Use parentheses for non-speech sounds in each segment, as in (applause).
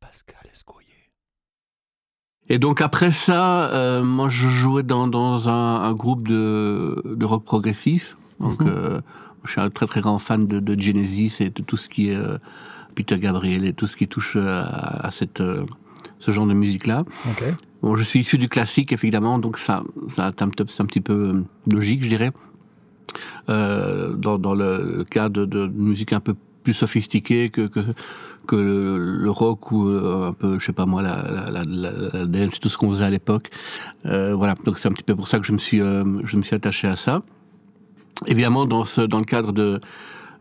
Pascal Escoyer. Et donc après ça, euh, moi je jouais dans, dans un, un groupe de, de rock progressif. Donc Mhm. euh, je suis un très très grand fan de, de Genesis et de tout ce qui est euh, Peter Gabriel et tout ce qui touche euh, à, à cette, euh, ce genre de musique-là. Bon, je suis issu du classique évidemment, donc ça, ça c'est un, petit- c'est un petit peu logique, je dirais. Euh, dans, dans le cas de, de musique un peu plus sophistiquée que, que, que le, le rock ou euh, un peu, je sais pas moi, la, la, la, la, la dance, tout ce qu'on faisait à l'époque. Euh, voilà, donc c'est un petit peu pour ça que je me suis, euh, je me suis attaché à ça. Évidemment, dans, ce, dans le cadre de,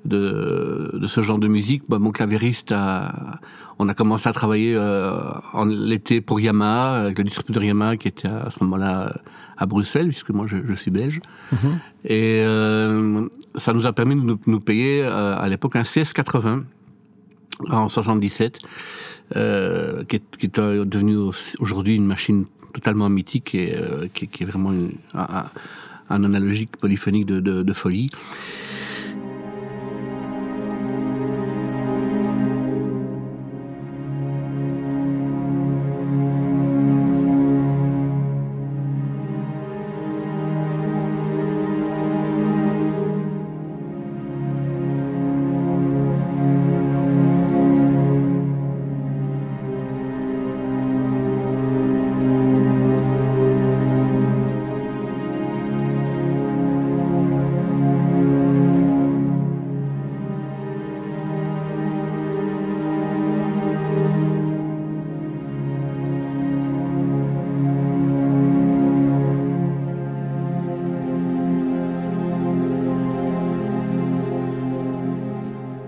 de, de ce genre de musique, bah, mon clavieriste a, on a commencé à travailler euh, en l'été pour Yamaha, avec le distributeur Yamaha qui était à ce moment-là à Bruxelles, puisque moi je, je suis belge. Mhm. Et euh, ça nous a permis de nous, payer euh, à l'époque un CS80 en 77, euh, qui, est, devenu au- aujourd'hui une machine totalement mythique et euh, qui, est vraiment un, analogique polyphonique de folie.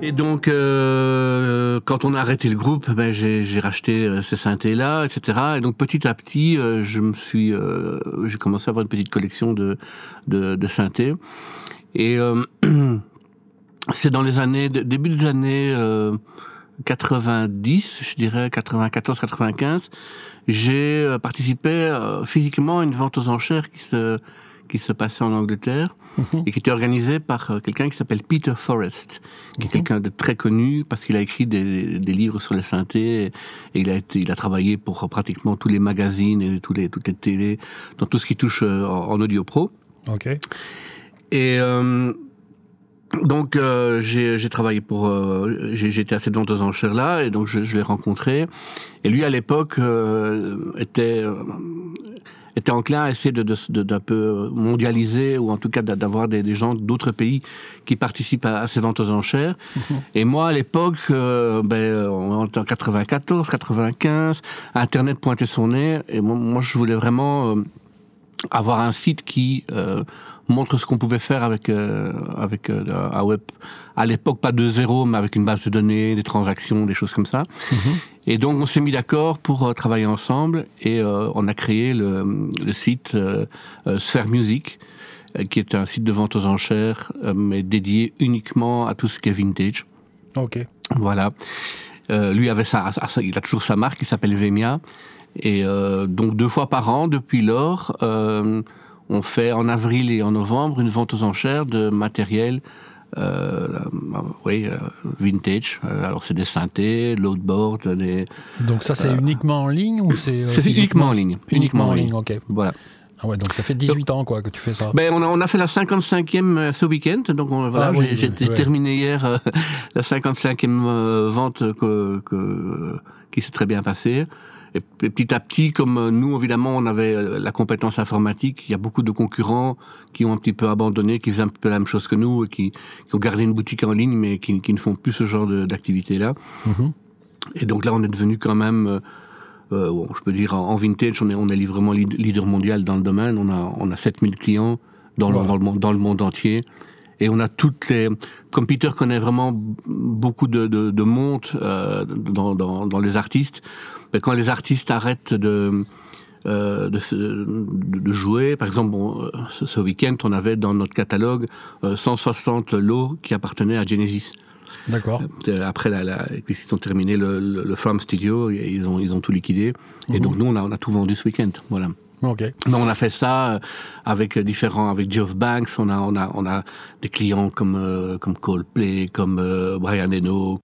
Et donc, euh, quand on a arrêté le groupe, ben, j'ai racheté euh, ces synthés-là, etc. Et donc, petit à petit, euh, je me suis, j'ai commencé à avoir une petite collection de de, synthés. Et (clears throat) c'est dans les années, début des années euh, 90, je dirais 94, 95, j'ai participé physiquement à une vente aux enchères qui se qui se passait en Angleterre et qui était organisée par euh, quelqu'un qui s'appelle Peter Forrest, qui est quelqu'un de très connu parce qu'il a écrit des, des livres sur les synthés et, il a été, il a travaillé pour pratiquement tous les magazines et tous les, toutes les télés, dans tout ce qui touche euh, en, en audio pro. Ok. Et euh, donc euh, j'ai travaillé pour, euh, j'étais à cette vente aux enchères là et donc je, je l'ai rencontré. Et lui à l'époque euh, était était enclin à essayer de d'un peu mondialiser ou en tout cas d'a- d'avoir des, des gens d'autres pays qui participent à, à ces ventes aux enchères. Et moi à l'époque, euh, ben en 94, 95, Internet pointait son nez et moi, moi je voulais vraiment euh, avoir un site qui euh, montre ce qu'on pouvait faire avec euh, avec euh, un web à l'époque pas de zéro mais avec une base de données des transactions des choses comme ça et donc on s'est mis d'accord pour euh, travailler ensemble et euh, on a créé le, le site euh, Sphere Music qui est un site de vente aux enchères mais dédié uniquement à tout ce qui est vintage Ok. voilà. Euh, lui avait sa, sa- il a toujours sa marque qui s'appelle Vemia. Et euh, donc deux fois par an, depuis lors, euh, on fait en avril et en novembre une vente aux enchères de matériel, euh, euh, oui, euh, vintage. Euh, alors c'est des synthés, loadboard, des. Donc ça, c'est uniquement en ligne ou c'est euh, C'est uniquement en ligne. Uniquement en ligne, ok. Voilà. Ah ouais, donc ça fait 18 ans quoi que tu fais ça. Ben, on, a, on a fait la 55e euh, ce week-end, donc on, voilà, Ah oui, j'ai oui, j'ai ouais. terminé hier euh, (laughs) la 55e euh, vente que, que, qui s'est très bien passée. Et, et petit à petit, comme euh, nous, évidemment, on avait euh, la compétence informatique, il y a beaucoup de concurrents qui ont un petit peu abandonné, qui faisaient un peu la même chose que nous, et qui, qui ont gardé une boutique en ligne, mais qui, qui ne font plus ce genre d'activité-là. Mhm. Et donc là, on est devenu quand même, euh, bon, je peux dire, en, en vintage, on est, on est vraiment lead- leader mondial dans le domaine. On a, on a 7000 clients dans, le, Wow. dans, le, monde- dans le monde entier. Et on a toutes les... Comme Peter connaît vraiment beaucoup de, de, de montes euh, dans, dans, dans les artistes, mais quand les artistes arrêtent de... euh, de, jouer. Par exemple, bon, euh, ce, ce week-end, on avait dans notre catalogue euh, 160 lots qui appartenaient à Genesis. D'accord. Après, la, ils ont terminé le, le, le Farm Studio, ils ont, ils ont tout liquidé. Et donc, nous, on a, on a tout vendu ce week-end. Voilà. Ok. Mais on a fait ça euh, avec différents, avec Geoff Banks. On a, on a, on a des clients comme, euh, comme Coldplay, comme euh, Brian Eno.